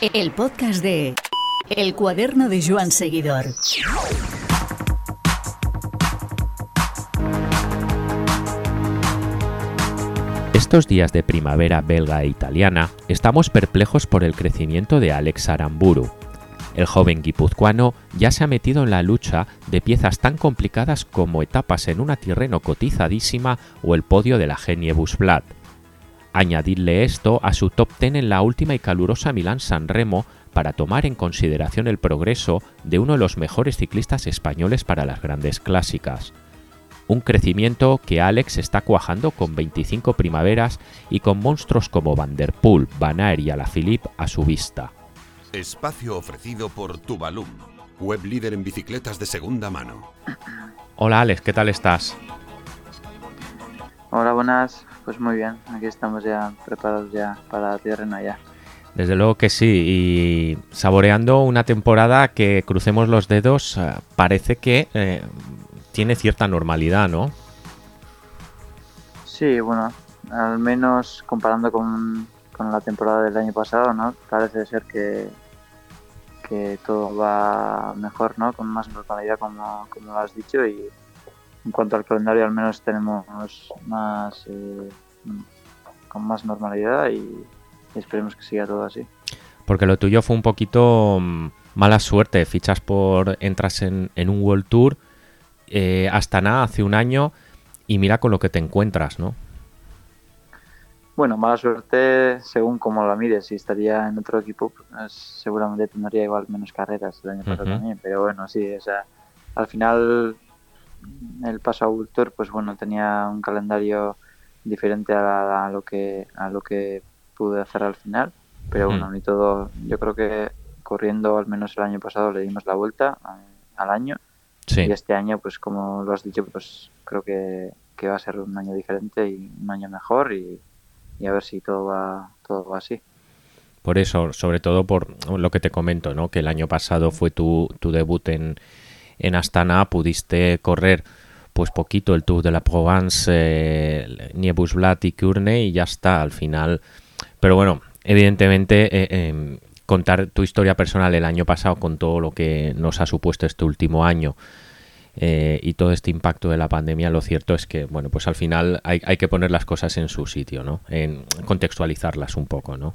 El podcast de El cuaderno de Joan Seguidor. Estos días de primavera belga e italiana, estamos perplejos por el crecimiento de Alex Aramburu. El joven guipuzcoano ya se ha metido en la lucha de piezas tan complicadas como etapas en una Tirreno cotizadísima o el podio de la Genie Busblat. Añadirle esto a su top 10 en la última y calurosa Milán-San Remo para tomar en consideración el progreso de uno de los mejores ciclistas españoles para las grandes clásicas. Un crecimiento que Alex está cuajando con 25 primaveras y con monstruos como Van der Poel, Van Aert y Alaphilippe a su vista. Espacio ofrecido por Tuvalum, web líder en bicicletas de segunda mano. Hola Alex, ¿qué tal estás? Hola, buenas. Pues muy bien, aquí estamos ya preparados ya para la tierra ya. Desde luego que sí, y saboreando una temporada que, crucemos los dedos, eh, parece que eh, tiene cierta normalidad, ¿no? Sí, bueno, al menos comparando con, con la temporada del año pasado, ¿no? Parece ser que, que todo va mejor, ¿no? Con más normalidad, como, como lo has dicho, y en cuanto al calendario al menos tenemos más eh, con más normalidad y, esperemos que siga todo así. Porque lo tuyo fue un poquito mm, mala suerte, fichas por, entras en, un World Tour, eh, hasta nada, hace un año, y mira con lo que te encuentras, ¿no? Bueno, mala suerte según cómo la mires. Si estaría en otro equipo, pues, seguramente tendría igual menos carreras el año pasado también. Pero bueno, sí, o sea, al final el paso a Tour, pues bueno, tenía un calendario diferente a, lo que a lo que pude hacer al final. Pero bueno, ni todo. Yo creo que corriendo, al menos el año pasado, le dimos la vuelta al año. Y este año, pues como lo has dicho, pues creo que, va a ser un año diferente y un año mejor y, a ver si todo va, todo va así. Por eso, sobre todo por lo que te comento, ¿no? Que el año pasado fue tu, tu debut en, en Astana, pudiste correr pues poquito el Tour de la Provence, eh, Niebusblat y Curne y ya está al final. Pero bueno, evidentemente eh, em, contar tu historia personal el año pasado con todo lo que nos ha supuesto este último año eh, y todo este impacto de la pandemia, lo cierto es que, bueno, pues al final hay, que poner las cosas en su sitio, ¿no? En contextualizarlas un poco, ¿no?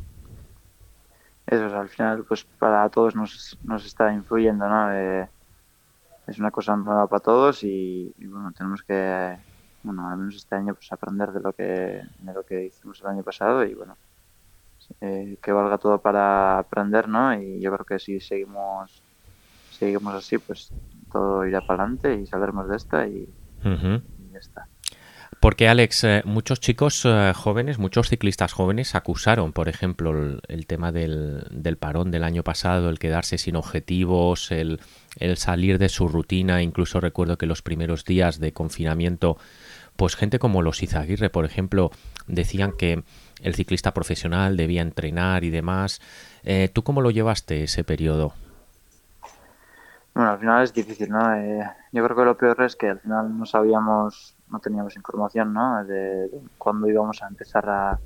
Eso, al final, pues para todos nos, nos está influyendo, ¿no? Es una cosa nueva para todos y, bueno, tenemos que, bueno, al menos este año pues aprender de lo que, de lo que hicimos el año pasado y bueno, eh, que valga todo para aprender, ¿no? Y yo creo que si seguimos, seguimos así, pues todo irá para adelante y saldremos de esta y ya está. Porque, Alex, eh, muchos chicos eh, jóvenes, muchos ciclistas jóvenes acusaron, por ejemplo, el, tema del, parón del año pasado, el quedarse sin objetivos, el, salir de su rutina. Incluso recuerdo que los primeros días de confinamiento, pues gente como los Izaguirre, por ejemplo, decían que el ciclista profesional debía entrenar y demás. Eh, ¿Tú cómo lo llevaste ese periodo? Bueno, al final es difícil, ¿no? yo creo que lo peor es que al final no sabíamos no teníamos información ¿no? de, cuándo íbamos a empezar a,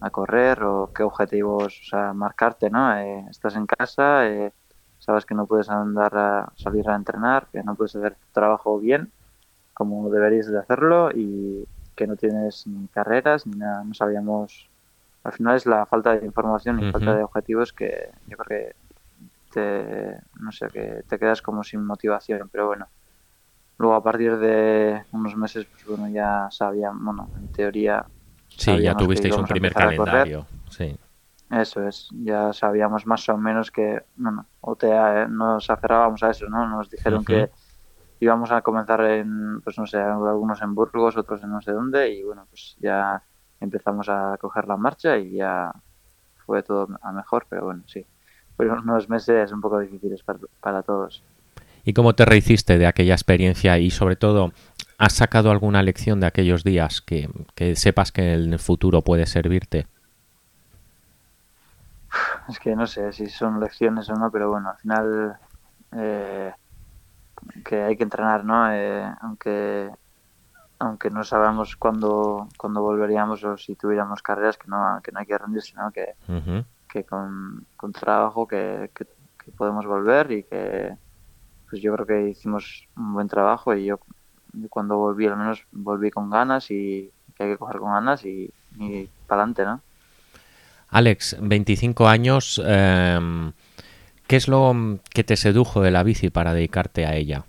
a, correr o qué objetivos o sea, marcarte. ¿no? Eh, estás en casa, eh, sabes que no puedes andar a salir a entrenar, que no puedes hacer tu trabajo bien como deberías de hacerlo y que no tienes ni carreras ni nada. No sabíamos. Al final es la falta de información y falta de objetivos que yo creo que te, no sé, que te quedas como sin motivación. Pero bueno, Luego a partir de unos meses, pues bueno, ya sabían, bueno, en teoría... Sí, ya tuvisteis un primer calendario, sí. Eso es, ya sabíamos más o menos que, bueno, OTA eh, nos aferrábamos a eso, ¿no? Nos dijeron que íbamos a comenzar en, pues no sé, algunos en Burgos, otros en no sé dónde, y bueno, pues ya empezamos a coger la marcha y ya fue todo a mejor, pero bueno, sí. Fueron unos meses un poco difíciles para, para todos. ¿Y cómo te rehiciste de aquella experiencia? Y sobre todo, ¿has sacado alguna lección de aquellos días que, sepas que en el futuro puede servirte? Es que no sé si son lecciones o no, pero bueno, al final eh, que hay que entrenar, ¿no? Eh, aunque aunque no sabemos cuándo, cuándo volveríamos o si tuviéramos carreras, que no, que no hay que rendirse, ¿no? Que, que con, con trabajo que, que, que podemos volver y que pues yo creo que hicimos un buen trabajo y yo, cuando volví al menos volví con ganas y que hay que coger con ganas y, y para adelante, ¿no? Alex, 25 años, eh, ¿qué es lo que te sedujo de la bici para dedicarte a ella?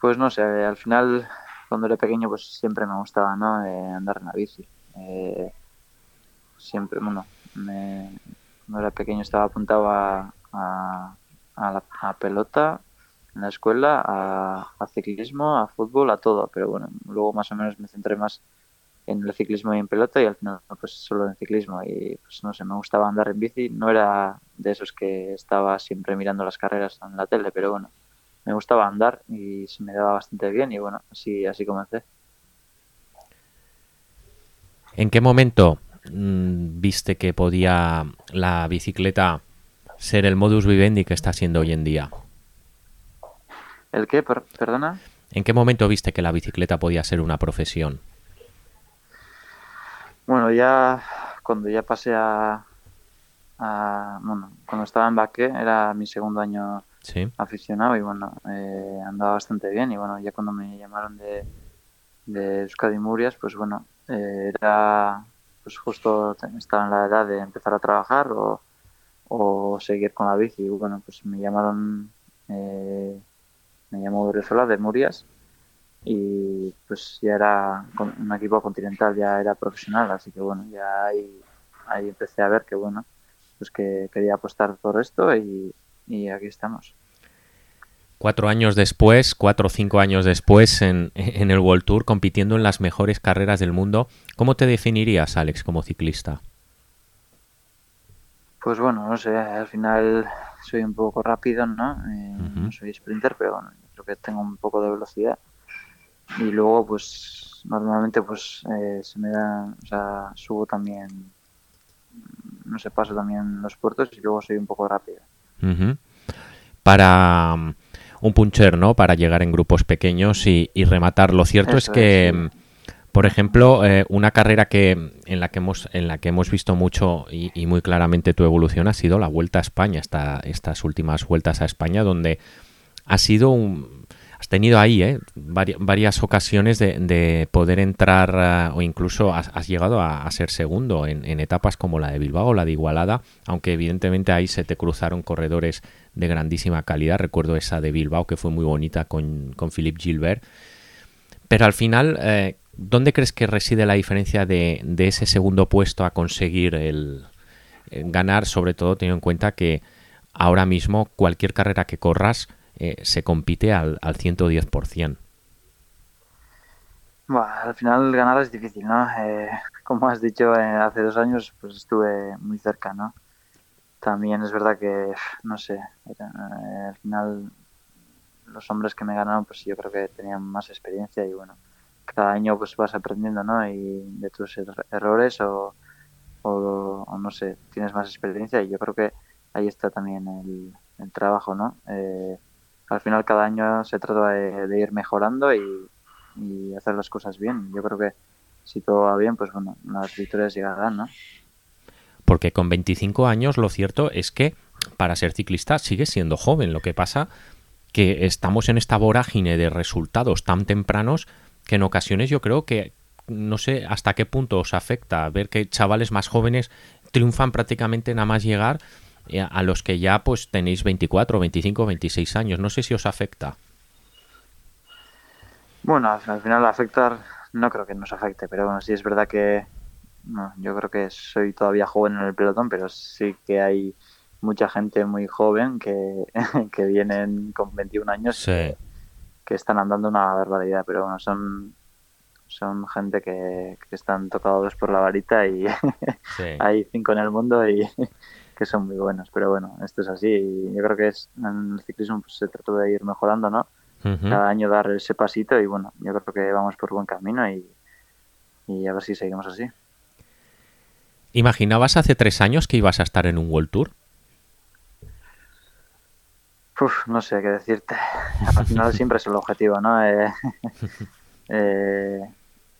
Pues no sé, al final cuando era pequeño pues siempre me gustaba ¿no? Eh, andar en la bici. Eh, siempre, bueno, me, cuando era pequeño estaba apuntado a, a, a la pelota en la escuela, a, ciclismo, a fútbol, a todo, pero bueno, luego más o menos me centré más en el ciclismo y en pelota y al final pues solo en ciclismo. Y pues no sé, me gustaba andar en bici, no era de esos que estaba siempre mirando las carreras en la tele, pero bueno, me gustaba andar y se me daba bastante bien y bueno, así, así comencé. ¿En qué momento mmm, viste que podía la bicicleta ser el modus vivendi que está siendo hoy en día? ¿El qué? Per ¿Perdona? ¿En qué momento viste que la bicicleta podía ser una profesión? Bueno, ya cuando ya pasé a, a bueno, cuando estaba en Baque era mi segundo año Sí. aficionado y bueno, eh, andaba bastante bien y bueno, ya cuando me llamaron de, de Euskadi Murias, pues bueno, eh, era pues justo estaba en la edad de empezar a trabajar o, o seguir con la bici bueno, pues me llamaron, eh, me llamó de Murias y pues ya era un equipo continental, ya era profesional, así que bueno, ya ahí, ahí empecé a ver que bueno, pues que quería apostar por esto y, y aquí estamos. Cuatro años después, cuatro o cinco años después, en, en el World Tour, compitiendo en las mejores carreras del mundo, ¿cómo te definirías, Alex, como ciclista? Pues bueno, no sé, al final soy un poco rápido, ¿no? Eh. No soy sprinter, pero bueno, creo que tengo un poco de velocidad. Y luego, pues, normalmente, pues, eh, se me da, o sea, subo también, no sé, paso también los puertos y luego soy un poco rápido. Para um, un puncher, ¿no? Para llegar en grupos pequeños y, y rematar. Lo cierto es que, es, sí. Por ejemplo, eh, una carrera que en la que hemos en la que hemos visto mucho y, muy claramente tu evolución ha sido la Vuelta a España, esta, estas últimas vueltas a España, donde ha sido un has tenido ahí ¿eh? vari- varias ocasiones de, de poder entrar ah, o incluso has, has llegado a, ser segundo en, etapas como la de Bilbao o la de Igualada, aunque evidentemente ahí se te cruzaron corredores de grandísima calidad. Recuerdo esa de Bilbao que fue muy bonita con, con Philippe Gilbert. Pero al final, eh, ¿dónde crees que reside la diferencia de, ese segundo puesto a conseguir el, el ganar, sobre todo teniendo en cuenta que ahora mismo cualquier carrera que corras eh, se compite al, al 110%? Bueno, al final ganar es difícil, ¿no? Eh, como has dicho, eh, hace dos años pues estuve muy cerca, ¿no? También es verdad que, no sé, eh, al final los hombres que me ganaron, pues yo creo que tenían más experiencia y bueno, cada año pues vas aprendiendo, ¿no? Y de tus er- errores o, o, no sé, tienes más experiencia y yo creo que ahí está también el, trabajo, ¿no? Eh, al final cada año se trata de, ir mejorando y, hacer las cosas bien. Yo creo que si todo va bien, pues bueno, las victorias llegarán, ¿no? Porque con 25 años lo cierto es que para ser ciclista sigues siendo joven. Lo que pasa que estamos en esta vorágine de resultados tan tempranos que en ocasiones yo creo que no sé hasta qué punto os afecta ver que chavales más jóvenes triunfan prácticamente nada más llegar eh, a los que ya pues tenéis 24, 25, 26 años. No sé si os afecta. Bueno, al al final afectar, no creo que nos afecte, pero bueno, sí es verdad que no, yo creo que soy todavía joven en el pelotón, pero sí que hay mucha gente muy joven que, que vienen con 21 años Sí. que, que están andando una barbaridad, pero bueno, son, son gente que, que están tocados por la varita y Sí. hay cinco en el mundo y que son muy buenos, pero bueno, esto es así y yo creo que es en el ciclismo pues, se trata de ir mejorando, ¿no? Cada año dar ese pasito y bueno, yo creo que vamos por buen camino y, y a ver si seguimos así. ¿Imaginabas hace tres años que ibas a estar en un World Tour? Uf, no sé qué decirte. Al final siempre es el objetivo, ¿no? Eh, eh,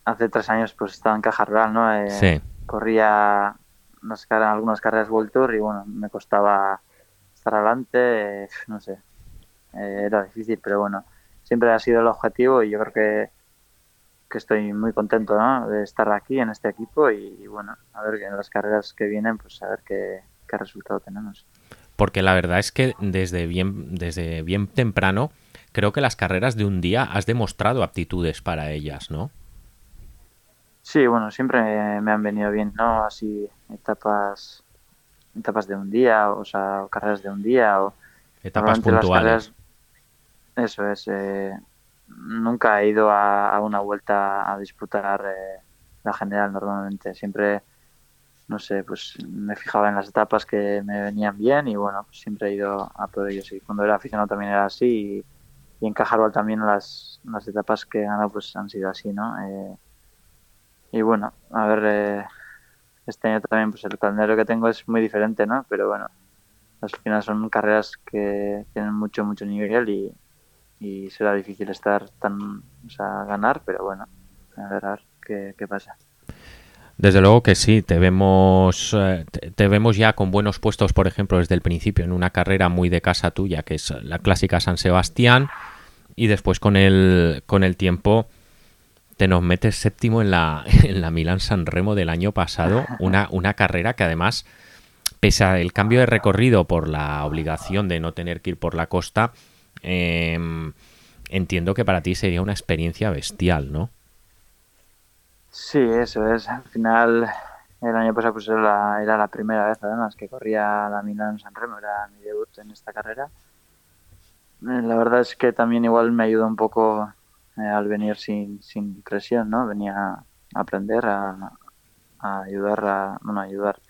hace tres años pues estaba en Caja Rural, ¿no? Eh, Sí. Corría algunas carreras World Tour y bueno, me costaba estar adelante, no sé, eh, era difícil, pero bueno, siempre ha sido el objetivo y yo creo que, que estoy muy contento de estar aquí en este equipo y, bueno, a ver en las carreras que vienen, pues a ver qué, qué resultado tenemos. Porque la verdad es que desde bien, desde bien temprano creo que las carreras de un día has demostrado aptitudes para ellas, ¿no? Sí, bueno, siempre me han venido bien, ¿no? Así etapas etapas de un día, o sea, carreras de un día o etapas puntuales. eso es. Eh, nunca he ido a, una vuelta a disputar eh, la general normalmente. Siempre, no sé, pues me fijaba en las etapas que me venían bien y bueno, pues siempre he ido a por ellos. Y cuando era aficionado también era así y, en Cajarval también las, las etapas que he ganado pues han sido así, ¿no? Eh, y bueno, a ver, eh, este año también pues el calendario que tengo es muy diferente, ¿no? Pero bueno, al final son carreras que tienen mucho, mucho nivel y, será difícil estar tan, o sea, ganar, pero bueno, a ver, a ver qué, qué pasa. Desde luego que sí, te vemos, eh, te vemos ya con buenos puestos, por ejemplo, desde el principio, en una carrera muy de casa tuya, que es la clásica San Sebastián, y después con el, con el tiempo te nos metes séptimo en la, en la Milan San Remo del año pasado, una, una carrera que además, pese al cambio de recorrido por la obligación de no tener que ir por la costa, em, entiendo que para ti sería una experiencia bestial, ¿no? Sí, eso es. Al final, el año pasado pues era la, era la primera vez además que corría la Milan San Remo, era mi debut en esta carrera. Eh, la verdad es que también igual me ayudó un poco eh, al venir sin, sin presión, ¿no? Venía a aprender, a, ayudar, a, bueno, ayudar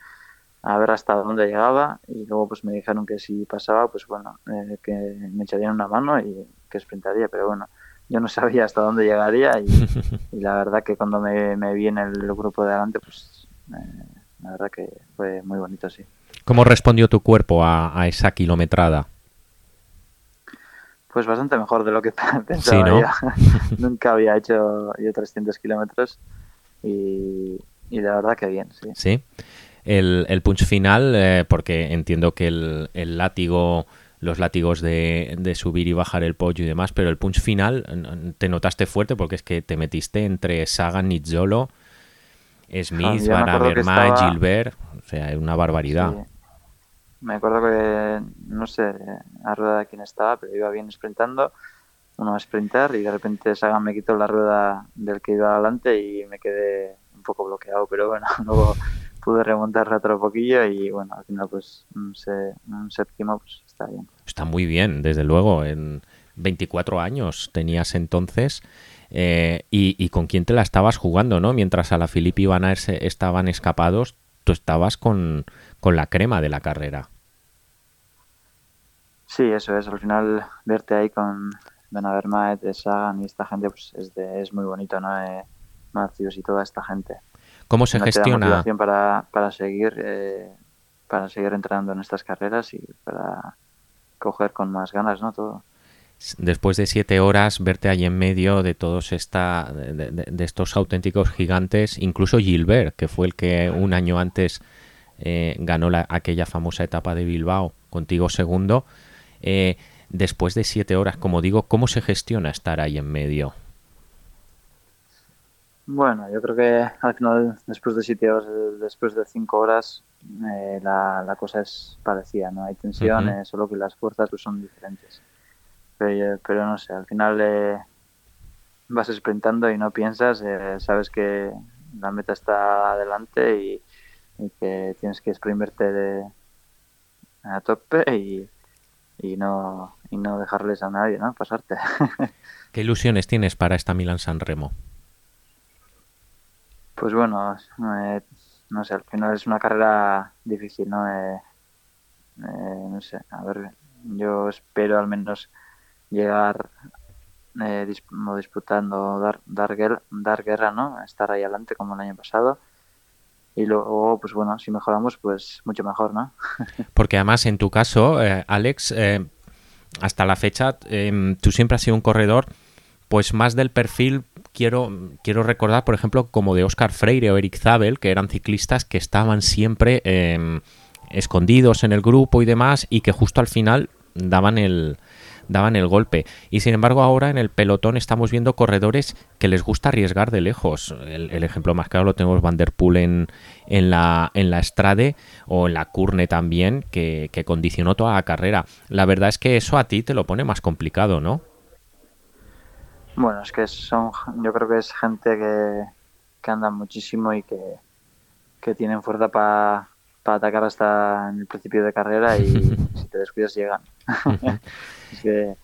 a ver hasta dónde llegaba y luego pues me dijeron que si pasaba, pues bueno, eh, que me echarían una mano y que sprintaría, pero bueno, yo no sabía hasta dónde llegaría y, la verdad que cuando me, me, vi en el grupo de adelante, pues eh, la verdad que fue muy bonito, sí. ¿Cómo respondió tu cuerpo a esa kilometrada? Pues bastante mejor de lo que pensaba Nunca había hecho yo 300 kilómetros y, la verdad que bien, sí. Sí. El, el punch final, eh, porque entiendo que el, el látigo los látigos de, de, subir y bajar el pollo y demás, pero el punch final te notaste fuerte porque es que te metiste entre Sagan, Nizzolo, Smith, Van Avermaet, Gilbert, o sea, es una barbaridad. Me acuerdo que, no sé, a rueda de quién estaba, pero iba bien sprintando, uno a sprintar y de repente Sagan me quitó la rueda del que iba adelante y me quedé un poco bloqueado, pero bueno, luego pude remontar otro poquillo y bueno, al final pues un, un séptimo pues está bien. Está muy bien, desde luego, en 24 años tenías entonces... Eh, y, y, con quién te la estabas jugando, ¿no? Mientras a la Filippi y Van estaban escapados, tú estabas con, con la crema de la carrera. Sí, eso es. Al final, verte ahí con Ben Avermaet, Sagan y esta gente, pues es, es muy bonito, ¿no? Eh, y toda esta gente. ¿Cómo se gestiona? motivación para, para seguir eh, para seguir entrenando en estas carreras y para coger con más ganas, ¿no? Todo. Después de siete horas, verte ahí en medio de todos esta, de estos auténticos gigantes, incluso Gilbert, que fue el que un año antes eh, ganó la, aquella famosa etapa de Bilbao, contigo segundo. Eh, después de siete horas, como digo, ¿cómo se gestiona estar ahí en medio? Bueno, yo creo que al final, después de siete horas, después de cinco horas, eh, la, cosa es parecida, ¿no? Hay tensiones, solo que las fuerzas pues, son diferentes. Pero, no sé, al final vas sprintando y no piensas, sabes que la meta está adelante y, y que tienes que exprimirte de, a tope y, y, no, y no dejarles a nadie, ¿no? Pasarte. ¿Qué ilusiones tienes para esta Milan San Remo? Pues bueno, eh, no sé, al final es una carrera difícil, ¿no? Eh, eh, no sé, a ver, yo espero al menos llegar eh, disputando, dar, dar, guerra, dar guerra, ¿no? Estar ahí adelante como el año pasado y luego, pues bueno, si mejoramos, pues mucho mejor, ¿no? Porque además, en tu caso, eh, Alex, eh, hasta la fecha, em, tú siempre has sido un corredor, pues más del perfil quiero, quiero recordar, por ejemplo, como de Oscar Freire o Eric Zabel, que eran ciclistas que estaban siempre em, escondidos en el grupo y demás, y que justo al final daban el, daban el golpe. Y sin embargo ahora en el pelotón estamos viendo corredores que les gusta arriesgar de lejos. El, ejemplo más claro lo tenemos Van Der Poel en, en, la, en la o en la Curne también, que, que condicionó toda la carrera. La verdad es que eso a ti te lo pone más complicado, ¿no? Bueno, es que son, yo creo que es gente que, que anda muchísimo y que, que tienen fuerza para atacar hasta en el principio de carrera y si te descuidas llegan.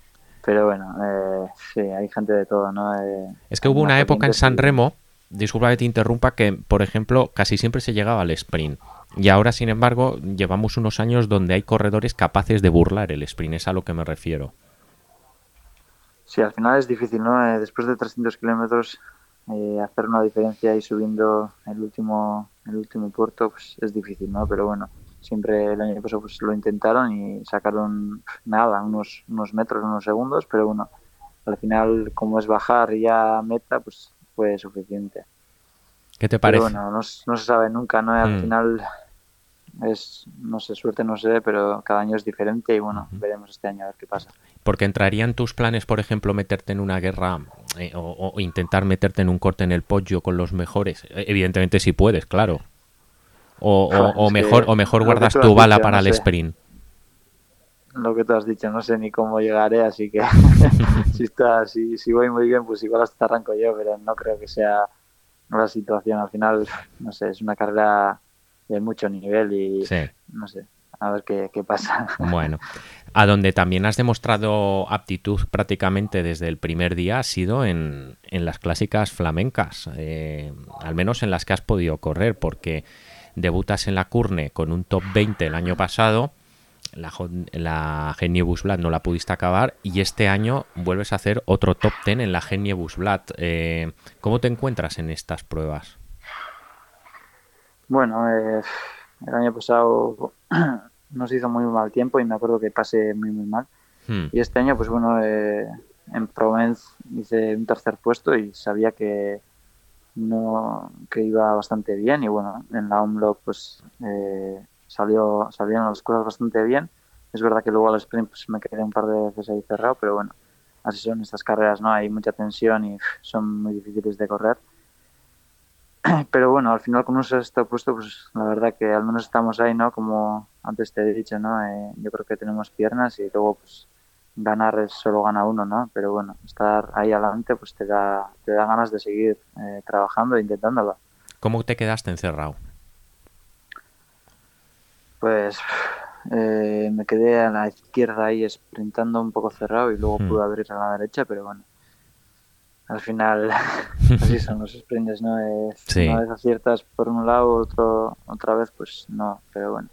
pero bueno, eh, sí, hay gente de todo, ¿no? Eh, es que hubo una época en San Remo, disculpa que te interrumpa, que por ejemplo casi siempre se llegaba al sprint. Y ahora, sin embargo, llevamos unos años donde hay corredores capaces de burlar el sprint, es a lo que me refiero. Sí, al final es difícil, ¿no? Eh, después de 300 kilómetros, eh, hacer una diferencia y subiendo el último, el último puerto, pues es difícil, ¿no? Pero bueno, siempre el año pasado pues lo intentaron y sacaron nada, unos, unos metros, unos segundos, pero bueno, al final, como es bajar ya meta, pues fue suficiente. ¿Qué te parece? Pero bueno, no, no se sabe nunca, ¿no? Al mm. final es, no sé, suerte no sé, pero cada año es diferente y bueno, veremos este año a ver qué pasa. Porque entrarían tus planes, por ejemplo, meterte en una guerra eh, o, intentar meterte en un corte en el pollo con los mejores. E, evidentemente si puedes, claro. O, mejor, o mejor guardas tu bala para el sprint. Lo que tú has dicho, no sé ni cómo llegaré, así que si, está, si, si voy muy bien, pues igual hasta arranco yo, pero no creo que sea la situación. Al final, no sé, es una carrera de mucho nivel y no sé, a ver qué, pasa. Bueno, a donde también has demostrado aptitud prácticamente desde el primer día ha sido en, en las clásicas flamencas, eh, al menos en las que has podido correr, porque debutas en la Curne con un top 20 el año pasado, la, la Geniebus Blatt no la pudiste acabar y este año vuelves a hacer otro top 10 en la Geniebus Blatt. Eh, ¿Cómo te encuentras en estas pruebas? Bueno, eh, el año pasado nos hizo muy mal tiempo y me acuerdo que pasé muy, muy mal. Hmm. Y este año, pues bueno, eh, en Provence hice un tercer puesto y sabía que no que iba bastante bien y bueno, en la Omloop pues eh, salió, salieron las cosas bastante bien. Es verdad que luego al sprint pues, me quedé un par de veces ahí cerrado, pero bueno, así son estas carreras, ¿no? Hay mucha tensión y son muy difíciles de correr. pero bueno, al final como se está puesto, pues la verdad que al menos estamos ahí, ¿no? Como antes te he dicho, ¿no? Eh, yo creo que tenemos piernas y luego pues ganar es solo gana uno, ¿no? Pero bueno, estar ahí adelante pues te da, te da ganas de seguir eh, trabajando e intentándolo. ¿Cómo te quedaste encerrado? Pues eh, me quedé a la izquierda ahí sprintando un poco cerrado y luego hmm. pude abrir a la derecha, pero bueno, al final así son los sprints, ¿no? Una vez aciertas por un lado, otro, otra vez pues no, pero bueno.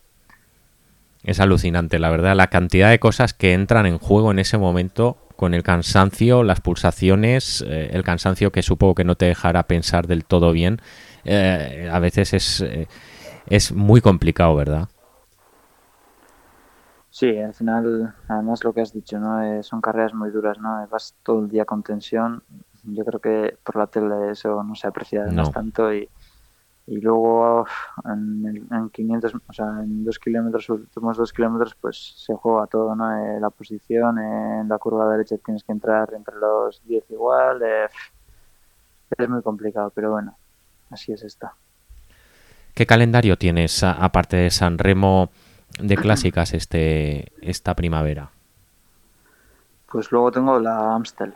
Es alucinante, la verdad, la cantidad de cosas que entran en juego en ese momento con el cansancio, las pulsaciones, eh, el cansancio que supongo que no te dejará pensar del todo bien. Eh, a veces es, eh, es muy complicado, ¿verdad? Sí, al final, además lo que has dicho, ¿no? son carreras muy duras, ¿no? Vas todo el día con tensión, yo creo que por la tele eso no se aprecia tanto y, y luego en, en, 500, o sea, en dos kilómetros, últimos dos kilómetros, pues se juega todo, ¿no? Eh, la posición, en la curva derecha tienes que entrar entre los 10 igual, eh, es muy complicado, pero bueno, así es esto. ¿Qué calendario tienes aparte de San Remo de clásicas este esta primavera? Pues luego tengo la Amstel.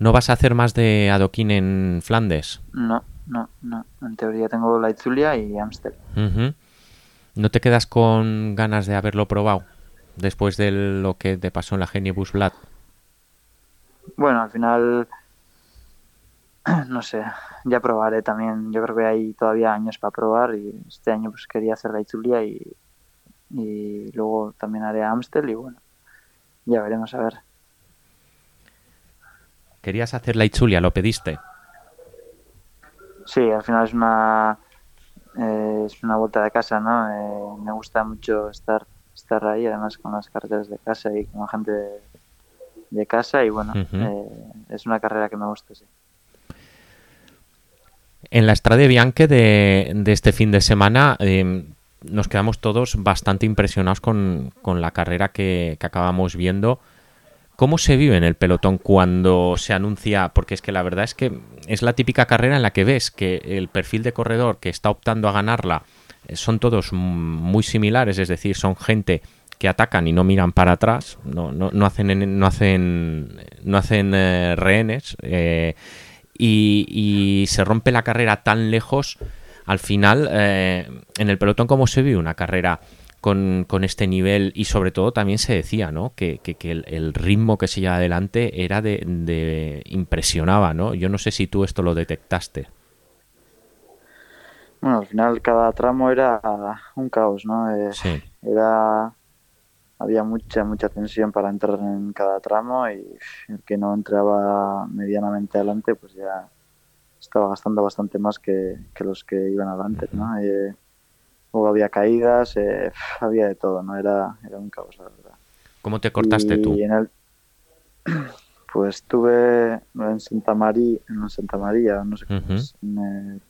¿No vas a hacer más de adoquín en Flandes? No, no, no. En teoría tengo la Itzulia y Amstel. ¿No te quedas con ganas de haberlo probado después de lo que te pasó en la Geniebus Blatt? Bueno, al final, no sé, ya probaré también. Yo creo que hay todavía años para probar y este año pues quería hacer la Itzulia y, y luego también haré Amstel y bueno, ya veremos a ver. Querías hacer la Itzulia, ¿lo pediste? Sí, al final es una eh, es una vuelta de casa, ¿no? Eh, me gusta mucho estar estar ahí, además con las carreteras de casa y con la gente de, casa y bueno, eh, es una carrera que me gusta, sí. En la Strade Bianche de, de este fin de semana eh, nos quedamos todos bastante impresionados con, con la carrera que, que, acabamos viendo. ¿Cómo se vive en el pelotón cuando se anuncia? Porque es que la verdad es que es la típica carrera en la que ves que el perfil de corredor que está optando a ganarla eh, son todos muy similares, es decir, son gente que atacan y no miran para atrás, no, no, no hacen, no hacen, no hacen eh, rehenes eh, y, se rompe la carrera tan lejos. Al final, en el pelotón, ¿cómo se vive una carrera con, con, este nivel? Y sobre todo también se decía ¿no? que, que, que el, el, ritmo que se lleva adelante era de, de, impresionaba. ¿no? Yo no sé si tú esto lo detectaste. Bueno, al final cada tramo era un caos, ¿no? Eh, sí. Era había mucha, mucha tensión para entrar en cada tramo y el que no entraba medianamente adelante, pues ya estaba gastando bastante más que, que los que iban adelante, eh, luego había caídas, eh, había de todo, ¿no? Era, era un caos, la verdad. ¿Cómo te cortaste y tú? En el, pues estuve en Santa María, en Santa María, no sé cómo Uh -huh. es, en, eh,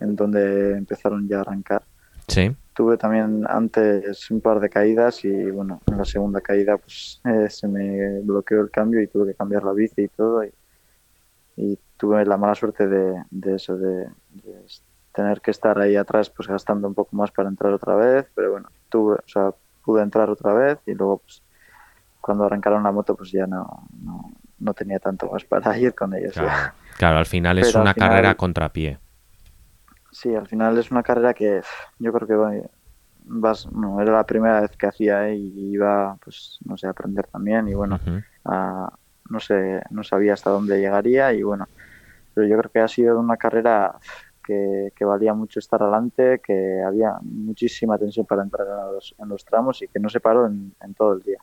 en donde empezaron ya a arrancar. Sí. Tuve también antes un par de caídas y bueno, en la segunda caída pues eh, se me bloqueó el cambio y tuve que cambiar la bici y todo y, y tuve la mala suerte de, de eso, de, de, tener que estar ahí atrás pues gastando un poco más para entrar otra vez, pero bueno, tuve, o sea, pude entrar otra vez y luego pues cuando arrancaron la moto pues ya no, no, no tenía tanto más para ir con ellos. Claro, claro al final es pero una final, carrera contrapié. Sí, al final es una carrera que yo creo que vas, no, era la primera vez que hacía ¿eh? y iba, pues, no sé, a aprender también y bueno, Uh -huh. a, no sé, no sabía hasta dónde llegaría y bueno, pero yo creo que ha sido una carrera que, que valía mucho estar adelante, que había muchísima tensión para entrar en los, en los tramos y que no se paró en, en todo el día.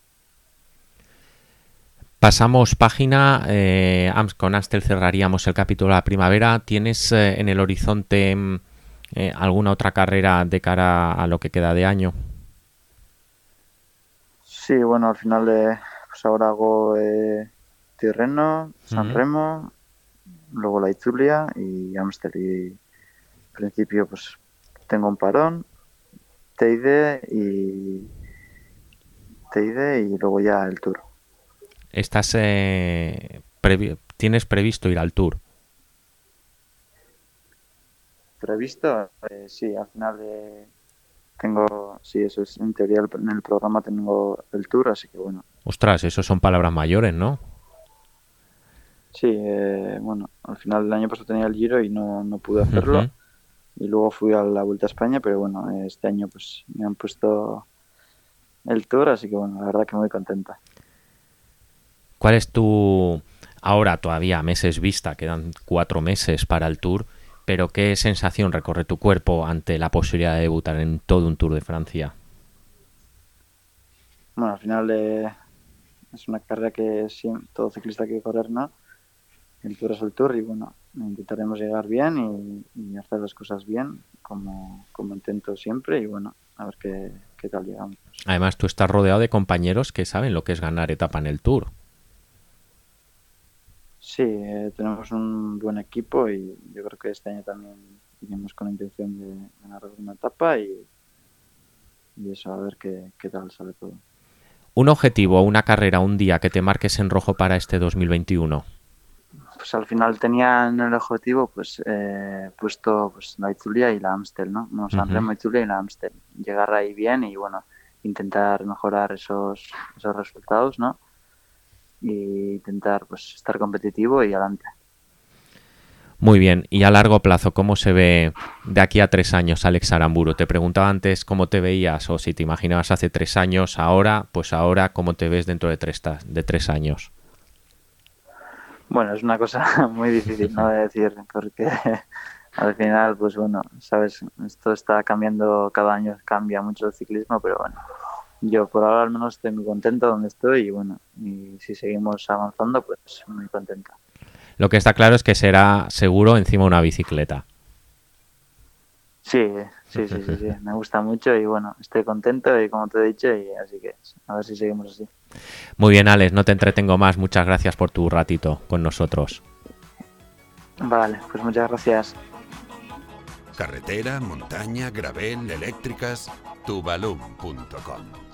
Pasamos página, eh, con Astel cerraríamos el capítulo de la primavera. ¿Tienes eh, en el horizonte eh, alguna otra carrera de cara a lo que queda de año? Sí, bueno, al final pues ahora hago Tirreno, San uh -huh. Remo, luego la Izulia y Amstel. Y principio pues tengo un parón, Teide y Teide y luego ya el Tour. ¿Estás eh, previ tienes previsto ir al tour? Previsto, eh, sí, al final eh, tengo, sí, eso es en teoría en el programa tengo el tour, así que bueno. Ostras, eso son palabras mayores, ¿no? Sí, eh, bueno, al final del año pasado tenía el Giro y no, no pude hacerlo. Uh -huh. Y luego fui a la Vuelta a España, pero bueno, este año pues me han puesto el tour, así que bueno, la verdad que muy contenta. ¿Cuál es tu, ahora todavía meses vista, quedan cuatro meses para el Tour, pero qué sensación recorre tu cuerpo ante la posibilidad de debutar en todo un Tour de Francia? Bueno, al final eh, es una carrera que sí, todo ciclista quiere correr, ¿no? El Tour es el Tour y bueno, intentaremos llegar bien y, y hacer las cosas bien, como, como intento siempre y bueno, a ver qué, qué tal llegamos. Además, tú estás rodeado de compañeros que saben lo que es ganar etapa en el Tour. Sí, eh, tenemos un buen equipo y yo creo que este año también venimos con la intención de ganar una etapa y, y eso, a ver qué, qué, tal sale todo. ¿Un objetivo, una carrera, un día que te marques en rojo para este 2021? Pues al final tenía en el objetivo pues eh, puesto pues, la Itzulia y la Amstel, ¿no? no San Remo, uh -huh. Itzulia y la Amstel. Llegar ahí bien y bueno, intentar mejorar esos, esos resultados, ¿no? y intentar pues estar competitivo y adelante. Muy bien, y a largo plazo, ¿cómo se ve de aquí a tres años Alex Aramburu? Te preguntaba antes cómo te veías o si te imaginabas hace tres años, ahora, pues ahora, ¿cómo te ves dentro de tres, de tres años? Bueno, es una cosa muy difícil ¿no? de decir, porque al final, pues bueno, sabes, esto está cambiando, cada año cambia mucho el ciclismo, pero bueno, yo por ahora al menos estoy muy contento donde estoy y bueno, y si seguimos avanzando, pues muy contenta. Lo que está claro es que será seguro encima una bicicleta. Sí, sí, sí, sí, sí, me gusta mucho y bueno, estoy contento y como te he dicho, y así que a ver si seguimos así. Muy bien, Alex, no te entretengo más. Muchas gracias por tu ratito con nosotros. Vale, pues muchas gracias. Carretera, montaña, gravel, eléctricas, tubalum.com.